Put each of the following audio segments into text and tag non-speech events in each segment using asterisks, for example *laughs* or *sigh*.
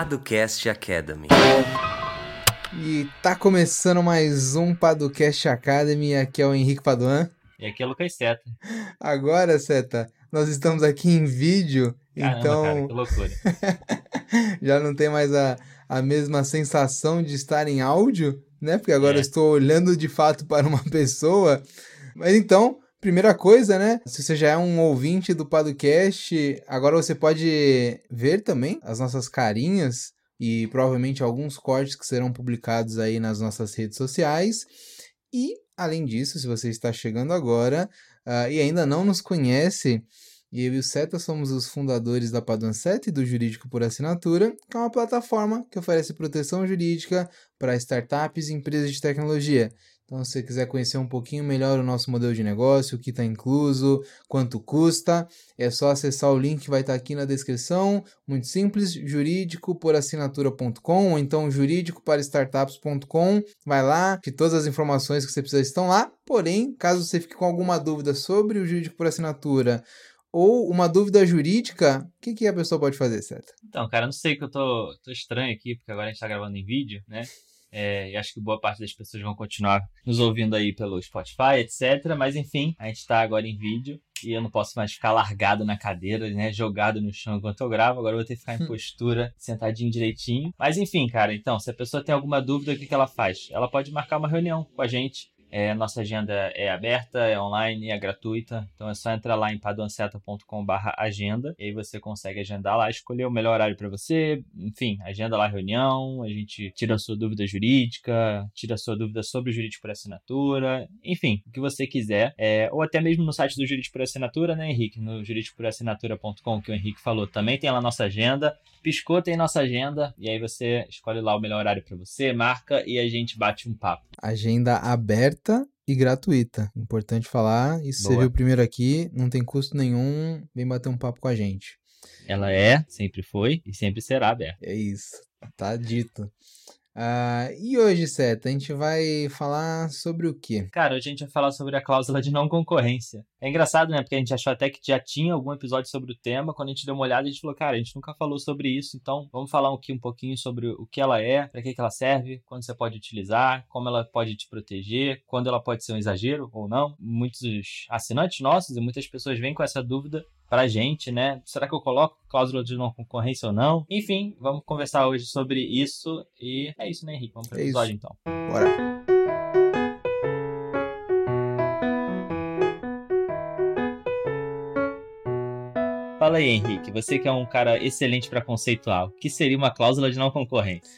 Paducast Academy. E tá começando mais um Paducast Academy. Aqui é o Henrique Paduan. E aqui é o Lucas Seta. Agora, Seta, nós estamos aqui em vídeo, Caramba, então cara, que loucura. *laughs* já não tem mais a, a mesma sensação de estar em áudio, né? Porque agora É. eu estou olhando de fato para uma *laughs* pessoa. Mas então, primeira coisa, né? Se você já é um ouvinte do Podcast, agora você pode ver também as nossas carinhas e provavelmente alguns cortes que serão publicados aí nas nossas redes sociais. E, além disso, se você está chegando agora ah, e ainda não nos conhece, eu e o Seta somos os fundadores da Paduan 7 e do Jurídico por Assinatura, que é uma plataforma que oferece proteção jurídica para startups e empresas de tecnologia. Então, se você quiser conhecer um pouquinho melhor o nosso modelo de negócio, o que está incluso, quanto custa, é só acessar o link que vai estar aqui na descrição. Muito simples, jurídicoporassinatura.com ou então jurídicoparastartups.com. Vai lá, que todas as informações que você precisa estão lá. Porém, caso você fique com alguma dúvida sobre o jurídico por assinatura ou uma dúvida jurídica, o que, que a pessoa pode fazer, certo? Então, cara, não sei que eu tô, tô estranho aqui, porque agora a gente tá gravando em vídeo, né? É, e acho que boa parte das pessoas vão continuar nos ouvindo aí pelo Spotify, etc. Mas enfim, a gente tá agora em vídeo e eu não posso mais ficar largado na cadeira, né? Jogado no chão enquanto eu gravo. Agora eu vou ter que ficar em postura, sentadinho direitinho. Mas enfim, cara, então, se a pessoa tem alguma dúvida, o que, que ela faz? Ela pode marcar uma reunião com a gente. É, nossa agenda é aberta, é online, é gratuita. Então é só entrar lá em paduanceta.com/agenda e aí você consegue agendar lá, escolher o melhor horário para você. Enfim, agenda lá a reunião, a gente tira a sua dúvida jurídica, tira a sua dúvida sobre o jurídico por assinatura, enfim, o que você quiser. É, ou até mesmo no site do Jurídico por Assinatura, né, Henrique? No juridicoporassinatura.com, que o Henrique falou, também tem lá nossa agenda. Piscou, tem nossa agenda, e aí você escolhe lá o melhor horário para você, marca e a gente bate um papo. Agenda aberta e gratuita. Importante falar, isso você Boa. viu primeiro aqui, não tem custo nenhum, vem bater um papo com a gente. Ela é, sempre foi e sempre será aberta. É isso, tá dito. Ah, e hoje, Seta, a gente vai falar sobre o quê? Cara, hoje a gente vai falar sobre a cláusula de não concorrência. É engraçado, né? Porque a gente achou até que já tinha algum episódio sobre o tema. Quando a gente deu uma olhada, a gente falou, cara, a gente nunca falou sobre isso. Então, vamos falar aqui um pouquinho sobre o que ela é, para que, que ela serve, quando você pode utilizar, como ela pode te proteger, quando ela pode ser um exagero ou não. Muitos assinantes nossos e muitas pessoas vêm com essa dúvida pra gente, né? Será que eu coloco cláusula de não concorrência ou não? Enfim, vamos conversar hoje sobre isso. E é isso, né, Henrique? Vamos pro É isso. episódio, então. Bora. Fala aí, Henrique, você que é um cara excelente para conceituar, o que seria uma cláusula de não concorrência?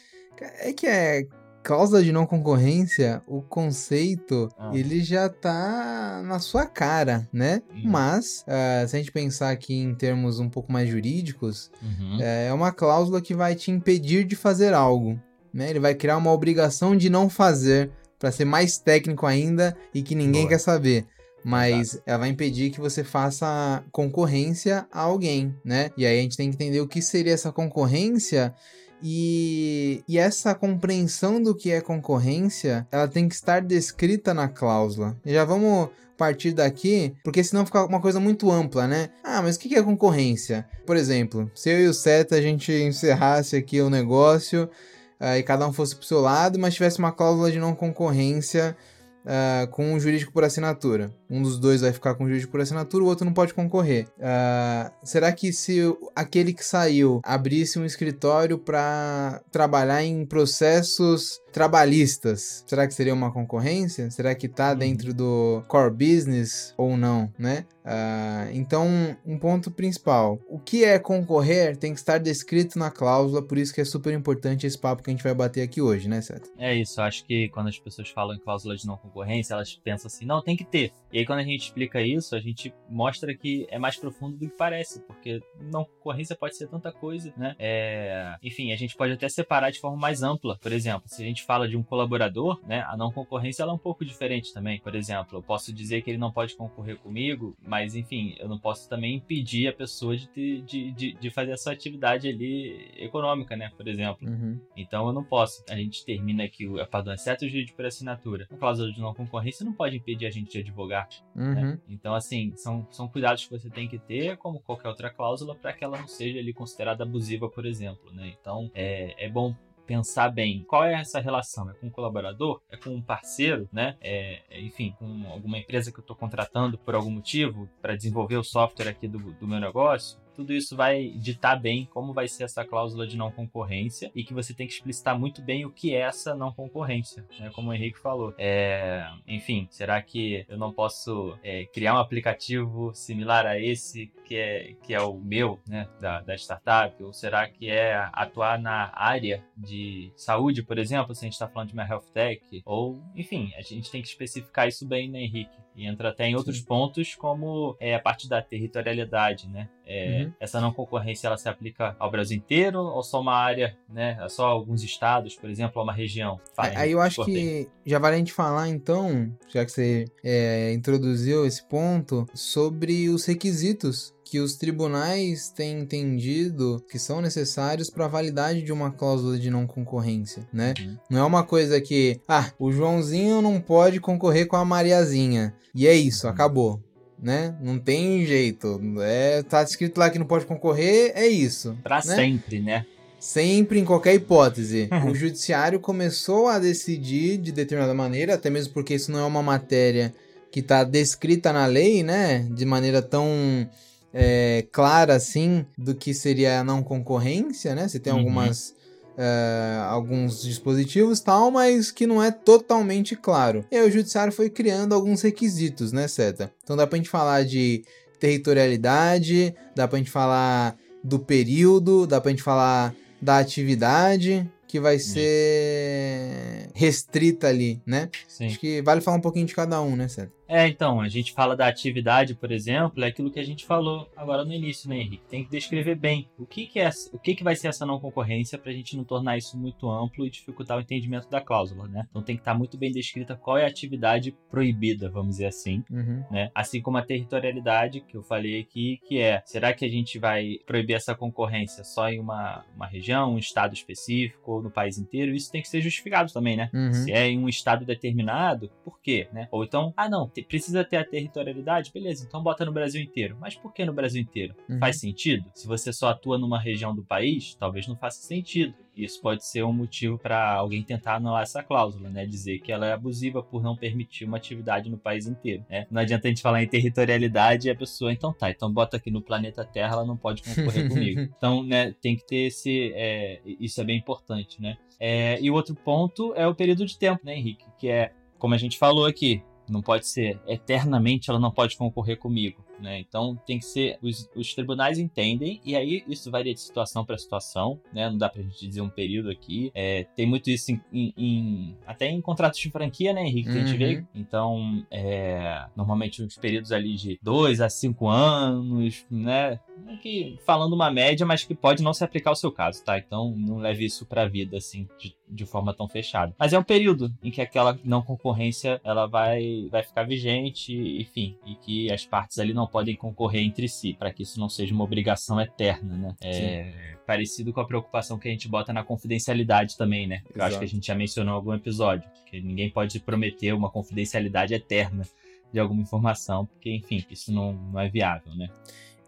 É que é cláusula de não concorrência, o conceito, Ah. ele já tá na sua cara, né? Hum. Mas, ah, se a gente pensar aqui em termos um pouco mais jurídicos, Uhum. é uma cláusula que vai te impedir de fazer algo, né? Ele vai criar uma obrigação de não fazer, para ser mais técnico ainda e que ninguém Boa. quer saber. Mas ela vai impedir que você faça concorrência a alguém, né? E aí a gente tem que entender o que seria essa concorrência e, e essa compreensão do que é concorrência, ela tem que estar descrita na cláusula. Já vamos partir daqui, porque senão fica uma coisa muito ampla, né? Ah, mas o que é concorrência? Por exemplo, se eu e o Seta a gente encerrasse aqui o negócio ah, e cada um fosse pro seu lado, mas tivesse uma cláusula de não concorrência ah, com o jurídico por assinatura. Um dos dois vai ficar com o jurídico por assinatura, o outro não pode concorrer. Ah, será que se aquele que saiu abrisse um escritório para trabalhar em processos trabalhistas, será que seria uma concorrência? Será que tá Uhum. dentro do core business ou não, né? Ah, então, um ponto principal. O que é concorrer tem que estar descrito na cláusula, por isso que é super importante esse papo que a gente vai bater aqui hoje, né, Seth? É isso, acho que quando as pessoas falam em cláusula de não concorrência, elas pensam assim, não, tem que ter. E aí quando a gente explica isso, a gente mostra que é mais profundo do que parece, porque não concorrência pode ser tanta coisa, né? É... Enfim, a gente pode até separar de forma mais ampla. Por exemplo, se a gente fala de um colaborador, né, a não concorrência ela é um pouco diferente também. Por exemplo, eu posso dizer que ele não pode concorrer comigo, mas Mas, enfim, eu não posso também impedir a pessoa de, de, de, de fazer essa atividade ali econômica, né? Por exemplo. Uhum. Então eu não posso. A gente termina aqui o perdão, exceto o jurídico por assinatura. A cláusula de não concorrência não pode impedir a gente de advogar. Uhum. Né? Então, assim, são, são cuidados que você tem que ter, como qualquer outra cláusula, para que ela não seja ali considerada abusiva, por exemplo. Né? Então, é, é bom pensar bem qual é essa relação. É com um colaborador? É com um parceiro, né? É, é enfim, com alguma empresa que eu estou contratando por algum motivo para desenvolver o software aqui do, do meu negócio? Tudo isso vai ditar bem como vai ser essa cláusula de não concorrência e que você tem que explicitar muito bem o que é essa não concorrência, né? como o Henrique falou. É, enfim, será que eu não posso é, criar um aplicativo similar a esse que é, que é o meu, né, da, da startup? Ou será que é atuar na área de saúde, por exemplo, se a gente está falando de uma health tech? Ou, enfim, a gente tem que especificar isso bem, né, Henrique? E entra até em outros Sim. pontos, como é, a parte da territorialidade, né? É, uhum. Essa não concorrência ela se aplica ao Brasil inteiro ou só uma área, né? É só alguns estados, por exemplo, ou uma região? Aí eu acho que já vale a gente falar, então, já que você é, introduziu esse ponto, sobre os requisitos que os tribunais têm entendido que são necessários para a validade de uma cláusula de não concorrência, né? Uhum. Não é uma coisa que, ah, o Joãozinho não pode concorrer com a Mariazinha. E é isso, uhum. acabou. Né? Não tem jeito. É, tá escrito lá que não pode concorrer, é isso. Para né? sempre, né? Sempre, em qualquer hipótese. *laughs* o judiciário começou a decidir de determinada maneira, até mesmo porque isso não é uma matéria que está descrita na lei, né? De maneira tão é, clara, assim, do que seria a não concorrência, né? Você tem uhum. algumas... Uh, alguns dispositivos tal, mas que não é totalmente claro. E aí o judiciário foi criando alguns requisitos, né, Seta? Então dá pra gente falar de territorialidade, dá pra gente falar do período, dá pra gente falar da atividade, que vai ser restrita ali, né? Sim. Acho que vale falar um pouquinho de cada um, né, Seta? É, então, a gente fala da atividade, por exemplo, é aquilo que a gente falou agora no início, né, Henrique? Tem que descrever bem o que, que é, o que, que vai ser essa não concorrência para a gente não tornar isso muito amplo e dificultar o entendimento da cláusula, né? Então tem que estar tá muito bem descrita qual é a atividade proibida, vamos dizer assim, uhum. né? Assim como a territorialidade que eu falei aqui, que é, será que a gente vai proibir essa concorrência só em uma, uma região, um estado específico ou no país inteiro? Isso tem que ser justificado também, né? Uhum. Se é em um estado determinado, por quê, né? Ou então, ah não, precisa ter a territorialidade, beleza, então bota no Brasil inteiro. Mas por que no Brasil inteiro? Uhum. Faz sentido? Se você só atua numa região do país, talvez não faça sentido. Isso pode ser um motivo para alguém tentar anular essa cláusula, né? Dizer que ela é abusiva por não permitir uma atividade no país inteiro, né? Não adianta a gente falar em territorialidade e a pessoa, então tá, então bota aqui no planeta Terra, ela não pode concorrer comigo. *laughs* Então, né, tem que ter esse. É, isso é bem importante, né? É, e o outro ponto é o período de tempo, né, Henrique? Que é, como a gente falou aqui, não pode ser eternamente, ela não pode concorrer comigo. Né? Então tem que ser. Os, os, tribunais entendem, e aí isso varia de situação para situação, né? Não dá pra gente dizer um período aqui. É, tem muito isso em, em, em, até em contratos de franquia, né, Henrique? Que uhum. a gente vê. Uhum. Então, é, normalmente uns períodos ali de dois a cinco anos, né? Que, falando uma média, mas que pode não se aplicar ao seu caso, tá? Então não leve isso pra vida, assim, de, de forma tão fechada. Mas é um período em que aquela não concorrência ela vai, vai ficar vigente, enfim, e que as partes ali não podem concorrer entre si, para que isso não seja uma obrigação eterna, né? É parecido com a preocupação que a gente bota na confidencialidade também, né? Eu acho que a gente já mencionou em algum episódio, que ninguém pode prometer uma confidencialidade eterna de alguma informação, porque, enfim, isso não, não é viável, né?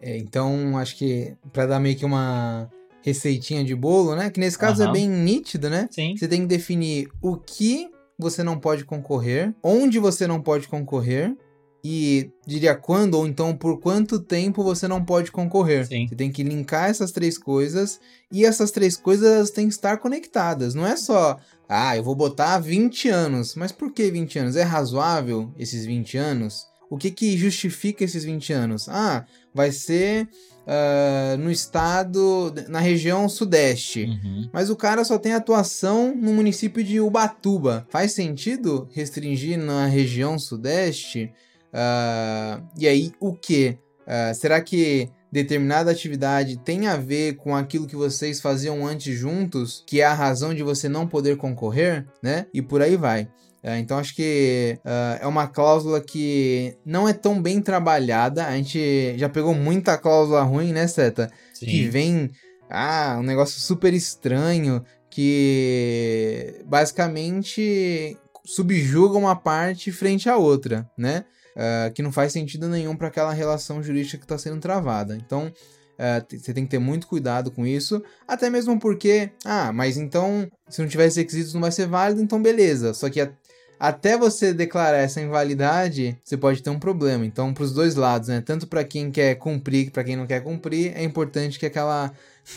É, então, acho que para dar meio que uma receitinha de bolo, né? Que nesse caso uhum. é bem nítido, né? Sim. Você tem que definir o que você não pode concorrer, onde você não pode concorrer e diria quando ou então por quanto tempo você não pode concorrer. Sim. Você tem que linkar essas três coisas e essas três coisas têm que estar conectadas. Não é só, ah, eu vou botar 20 anos. Mas por que 20 anos? É razoável esses 20 anos? O que que justifica esses 20 anos? Ah, vai ser uh, no estado, na região sudeste. Uhum. Mas o cara só tem atuação no município de Ubatuba. Faz sentido restringir na região sudeste? Uh, e aí, o que? Uh, será que determinada atividade tem a ver com aquilo que vocês faziam antes juntos, que é a razão de você não poder concorrer, né? E por aí vai. É, então acho que é uma cláusula que não é tão bem trabalhada. A gente já pegou muita cláusula ruim, né, Seta? Sim. Que vem, ah, um negócio super estranho que basicamente subjuga uma parte frente à outra, né? Uh, que não faz sentido nenhum para aquela relação jurídica que está sendo travada. Então, uh, você tem que ter muito cuidado com isso, até mesmo porque, ah, mas então, se não tiver esses requisitos não vai ser válido, então beleza. Só que a, até você declarar essa invalidade, você pode ter um problema. Então, para os dois lados, né? Tanto para quem quer cumprir, para quem não quer cumprir, é importante que aquela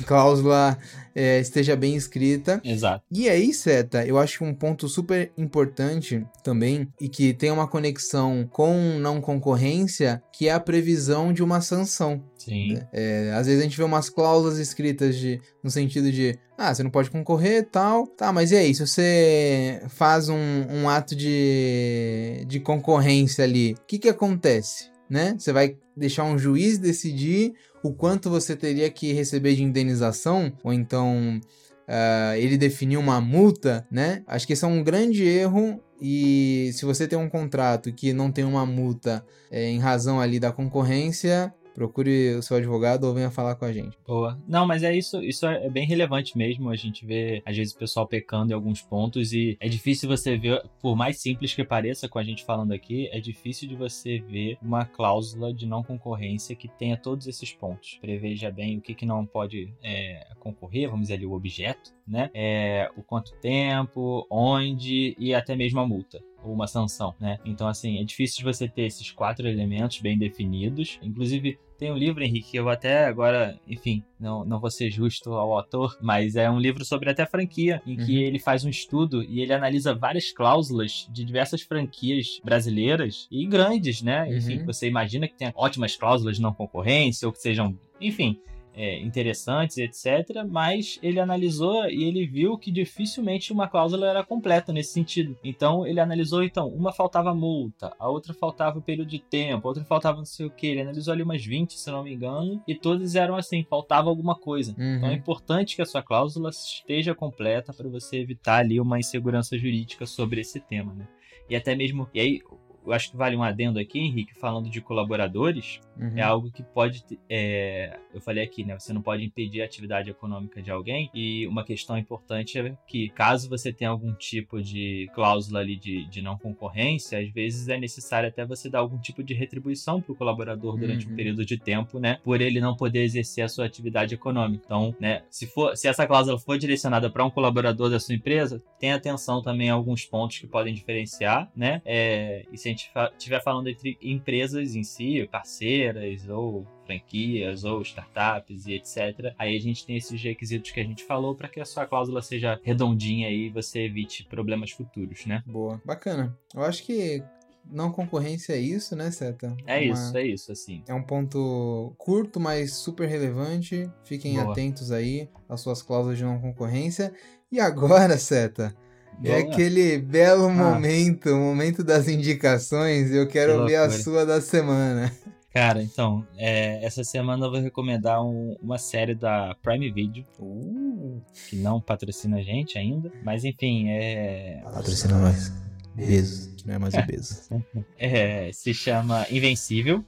cláusula é, esteja bem escrita. Exato. E aí, Seta, eu acho que um ponto super importante também e que tem uma conexão com não concorrência, que é a previsão de uma sanção. Sim. É, às vezes a gente vê umas cláusulas escritas de, no sentido de, ah, você não pode concorrer tal. Tá, mas e aí, se você faz um, um ato de, de concorrência ali, o que que acontece? Né? Você vai deixar um juiz decidir o quanto você teria que receber de indenização, ou então uh, ele definir uma multa, né? Acho que esse é um grande erro e se você tem um contrato que não tem uma multa é, em razão ali da concorrência, procure o seu advogado ou venha falar com a gente. Boa. Não, mas é isso, isso é bem relevante mesmo. A gente vê, às vezes, o pessoal pecando em alguns pontos e é difícil você ver, por mais simples que pareça com a gente falando aqui, é difícil de você ver uma cláusula de não concorrência que tenha todos esses pontos. Preveja bem o que, que não pode é, concorrer, vamos dizer ali, o objeto, né? É, o quanto tempo, onde e até mesmo a multa ou uma sanção, né? Então, assim, é difícil de você ter esses quatro elementos bem definidos. Inclusive, tem um livro, Henrique, que eu até agora, enfim, não, não vou ser justo ao autor, mas é um livro sobre até franquia, em que uhum. ele faz um estudo e ele analisa várias cláusulas de diversas franquias brasileiras e grandes, né? Uhum. Enfim, você imagina que tem ótimas cláusulas de não concorrência ou que sejam, enfim, é, interessantes, etc. Mas ele analisou e ele viu que dificilmente uma cláusula era completa nesse sentido. Então ele analisou, então, uma faltava multa, a outra faltava o período de tempo, a outra faltava não sei o que. Ele analisou ali umas 20, se não me engano, e todas eram assim, faltava alguma coisa. Uhum. Então é importante que a sua cláusula esteja completa para você evitar ali uma insegurança jurídica sobre esse tema, né? E até mesmo. E aí, eu acho que vale um adendo aqui, Henrique, falando de colaboradores, é uhum. é algo que pode. É, eu falei aqui, né? Você não pode impedir a atividade econômica de alguém. E uma questão importante é que, caso você tenha algum tipo de cláusula ali de, de não concorrência, às vezes é necessário até você dar algum tipo de retribuição para o colaborador durante uhum. um período de tempo, né? Por ele não poder exercer a sua atividade econômica. Então, né? Se, for, se essa cláusula for direcionada para um colaborador da sua empresa, tenha atenção também a alguns pontos que podem diferenciar, né? É, e se gente estiver falando entre empresas em si, parceiras ou franquias ou startups e etc. Aí a gente tem esses requisitos que a gente falou para que a sua cláusula seja redondinha e você evite problemas futuros, né? Boa, bacana. Eu acho que não concorrência é isso, né, Seta? É Uma... isso, é isso, assim. É um ponto curto, mas super relevante. Fiquem Boa. atentos aí às suas cláusulas de não concorrência. E agora, Seta, é aquele belo ah. momento, o momento das indicações. Eu quero que ver a sua da semana. Cara, então, é, essa semana eu vou recomendar um, uma série da Prime Video, uh. que não patrocina a gente ainda, mas enfim, é. Patrocina nós. Beso, que não é mais o *laughs* beso. é, se chama Invencível.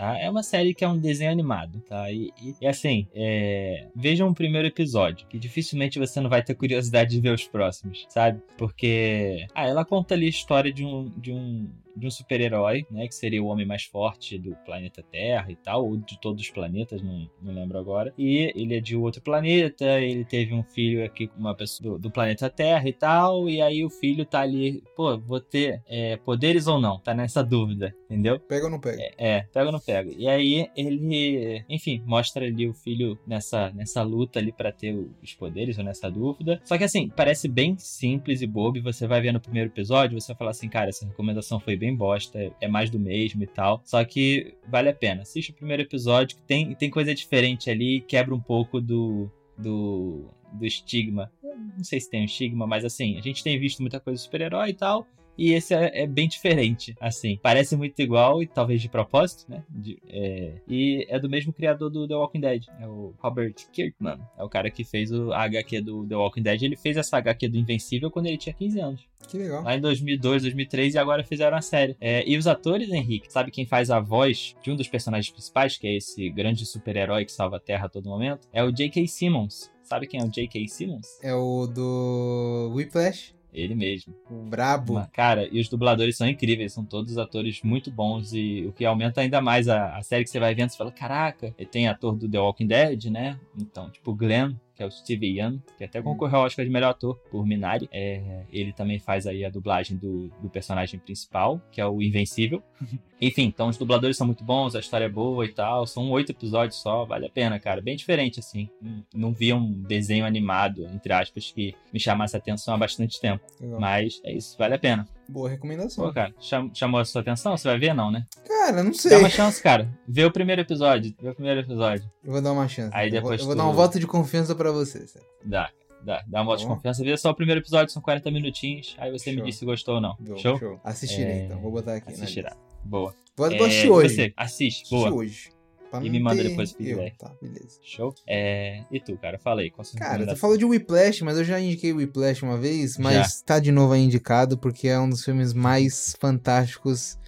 Tá? É uma série que é um desenho animado, tá? E, e, e assim, é... vejam o primeiro episódio, que dificilmente você não vai ter curiosidade de ver os próximos, sabe? Porque, ah, ela conta ali a história de um, de um de um super-herói, né? Que seria o homem mais forte do planeta Terra e tal, ou de todos os planetas, não, não lembro agora. E ele é de outro planeta, ele teve um filho aqui com uma pessoa do, do, planeta Terra e tal, e aí o filho tá ali, pô, vou ter é, poderes ou não? Tá nessa dúvida, entendeu? Pega ou não pega? É, é, pega ou não pega. E aí ele, enfim, mostra ali o filho nessa, nessa luta ali para ter os poderes ou nessa dúvida. Só que assim, parece bem simples e bobo, e você vai ver no primeiro episódio, você vai falar assim, cara, essa recomendação foi bem bosta, é mais do mesmo e tal. Só que vale a pena. Assiste o primeiro episódio, que tem, tem coisa diferente ali, quebra um pouco do, do, do estigma. Não sei se tem um estigma, mas assim, a gente tem visto muita coisa de super-herói e tal. E esse é, é, bem diferente, assim. Parece muito igual, e talvez de propósito, né? De, é, e é do mesmo criador do The Walking Dead. É o Robert Kirkman. É o cara que fez o HQ do The Walking Dead. Ele fez essa HQ do Invencível quando ele tinha 15 anos. Que legal. Lá em 2002, 2003 e agora fizeram a série. É, e os atores, Henrique, sabe quem faz a voz de um dos personagens principais, que é esse grande super-herói que salva a Terra a todo momento? É o J.K. Simmons. Sabe quem é o J.K. Simmons? É o do Whiplash. Ele mesmo. O brabo. Mas, cara, e os dubladores são incríveis, são todos atores muito bons e o que aumenta ainda mais a, a série que você vai vendo, você fala, caraca, tem ator do The Walking Dead, né? Então, tipo, Glenn, que é o Steve Young, que até concorreu ao Oscar de melhor ator por Minari. É, ele também faz aí a dublagem do, do personagem principal, que é o Invencível. *laughs* Enfim, então os dubladores são muito bons, a história é boa e tal. São oito episódios só, vale a pena, cara. Bem diferente, assim. Não vi um desenho animado, entre aspas, que me chamasse a atenção há bastante tempo. Legal. Mas é isso, vale a pena. Boa recomendação. Pô, cara, cham chamou a sua atenção? Você vai ver, não, né? Cara, não sei. Dá uma chance, cara. Vê o primeiro episódio. Vê o primeiro episódio. Eu vou dar uma chance. Aí depois eu vou, eu vou dar um voto de confiança pra você. Certo? Dá. Dá, dá um voto tá de confiança. Vê só o primeiro episódio, são 40 minutinhos. Aí você show. me diz se gostou ou não. show? show? Assistirei, é... então. Vou botar aqui. Assistirá. Boa. Vou é... assistir hoje. Você, assiste. Boa. Assiste hoje. Pra e me manda depois o feedback. Tá, beleza. Show? É... E tu, cara? Fala aí. Qual cara, tu falou de Whiplash, mas eu já indiquei Whiplash uma vez, mas já. tá de novo aí indicado porque é um dos filmes mais fantásticos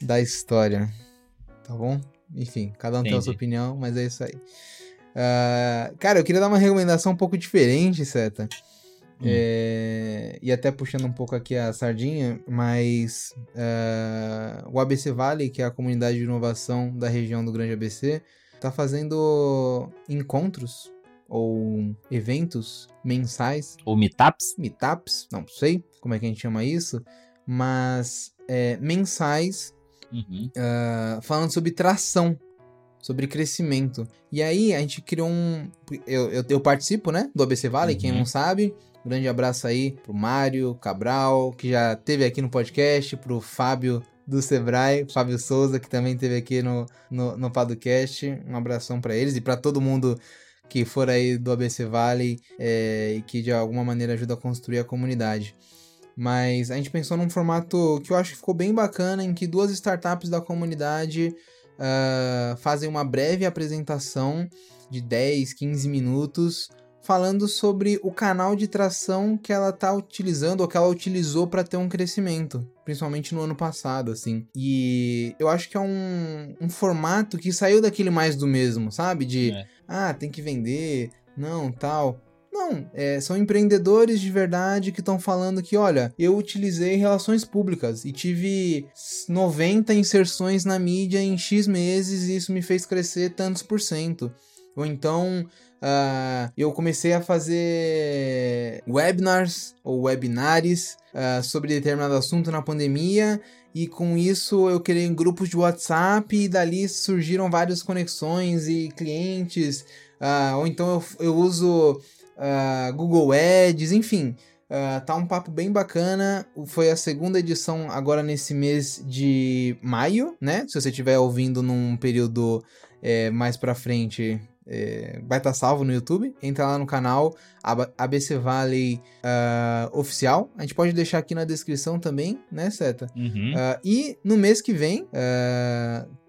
da história. Tá bom? Enfim, cada um Entendi. tem a sua opinião, mas é isso aí. Uh, cara, eu queria dar uma recomendação um pouco diferente, Seta. Hum. É, e até puxando um pouco aqui a sardinha, mas uh, o ABC Valley, que é a comunidade de inovação da região do Grande ABC, está fazendo encontros ou eventos mensais. Ou meetups? Meetups, não sei como é que a gente chama isso, mas é, mensais uhum. uh, falando sobre tração sobre crescimento. E aí a gente criou um. Eu, eu, eu participo, né? Do ABC Valley, uhum. quem não sabe. Grande abraço aí pro Mário Cabral, que já teve aqui no podcast, pro Fábio do Sebrae, Fábio Souza, que também teve aqui no, no, no Padocast. Um abração para eles e para todo mundo que for aí do ABC Valley é, e que de alguma maneira ajuda a construir a comunidade. Mas a gente pensou num formato que eu acho que ficou bem bacana, em que duas startups da comunidade uh, fazem uma breve apresentação de 10, 15 minutos falando sobre o canal de tração que ela tá utilizando ou que ela utilizou para ter um crescimento, principalmente no ano passado, assim. E eu acho que é um, um formato que saiu daquele mais do mesmo, sabe? De, é. ah, tem que vender, não, tal. Não, é, são empreendedores de verdade que estão falando que, olha, eu utilizei relações públicas e tive 90 inserções na mídia em X meses e isso me fez crescer tantos por cento. Ou então, uh, eu comecei a fazer webinars ou webinares uh, sobre determinado assunto na pandemia e com isso eu criei grupos de WhatsApp e dali surgiram várias conexões e clientes. Uh, ou então eu, eu uso uh, Google Ads, enfim. Uh, tá um papo bem bacana. Foi a segunda edição agora nesse mês de maio, né? Se você estiver ouvindo num período é, mais pra frente, é, vai estar tá salvo no YouTube. Entra lá no canal ABC Valley uh, Oficial. A gente pode deixar aqui na descrição também, né, Seta? Uhum. Uh, e no mês que vem,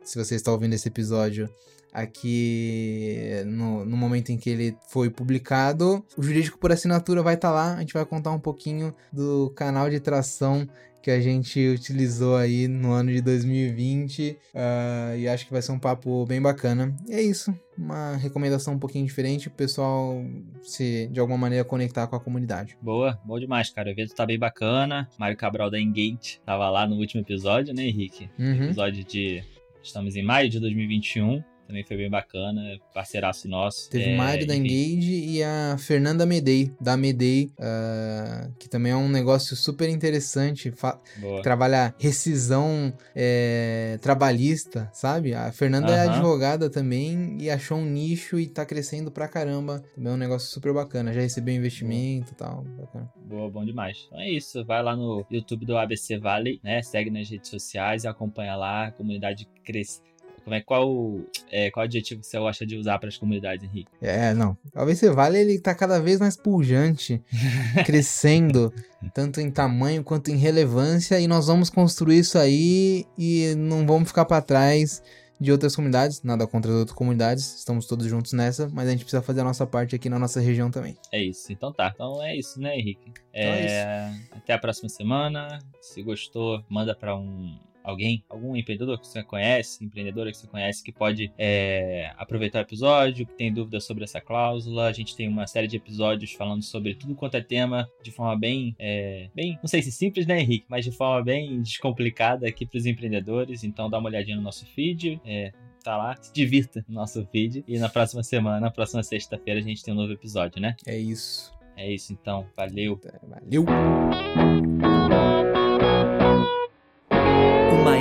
se você está ouvindo esse episódio aqui no, no momento em que ele foi publicado. O Jurídico por Assinatura vai estar tá lá. A gente vai contar um pouquinho do canal de tração que a gente utilizou aí no ano de 2020 uh, ah, e acho que vai ser um papo bem bacana. E é isso, uma recomendação um pouquinho diferente o pessoal se de alguma maneira conectar com a comunidade. Boa, bom demais, cara. O evento tá bem bacana. Mário Cabral da Engate tava lá no último episódio, né, Henrique? Uhum. Episódio de Estamos em maio de 2021 também foi bem bacana, parceiraço nosso. Teve é, Mário da Engage e a Fernanda Medei, da Medei, uh, que também é um negócio super interessante, trabalha rescisão é, trabalhista, sabe? A Fernanda uh -huh. é advogada também e achou um nicho e tá crescendo pra caramba. Também é um negócio super bacana, já recebeu investimento e tal, bacana. Boa, bom demais. Então é isso, vai lá no YouTube do ABC Valley, né? Segue nas redes sociais e acompanha lá, a comunidade cresce como é, qual, é, qual adjetivo você gosta de usar para as comunidades, Henrique? É, não. Talvez você vale, ele tá cada vez mais pujante, *laughs* crescendo, tanto em tamanho quanto em relevância, e nós vamos construir isso aí e não vamos ficar para trás de outras comunidades, nada contra as outras comunidades, estamos todos juntos nessa, mas a gente precisa fazer a nossa parte aqui na nossa região também. É isso, então tá. Então é isso, né, Henrique? Então é, é até a próxima semana. Se gostou, manda para um alguém, algum empreendedor que você conhece, empreendedora que você conhece que pode é, aproveitar o episódio, que tem dúvidas sobre essa cláusula. A gente tem uma série de episódios falando sobre tudo quanto é tema de forma bem, é, bem, não sei se simples, né, Henrique, mas de forma bem descomplicada aqui para os empreendedores. Então dá uma olhadinha no nosso feed. É, tá lá, se divirta no nosso feed. E na próxima semana, na próxima sexta-feira, a gente tem um novo episódio, né? É isso. É isso então. Valeu. Valeu.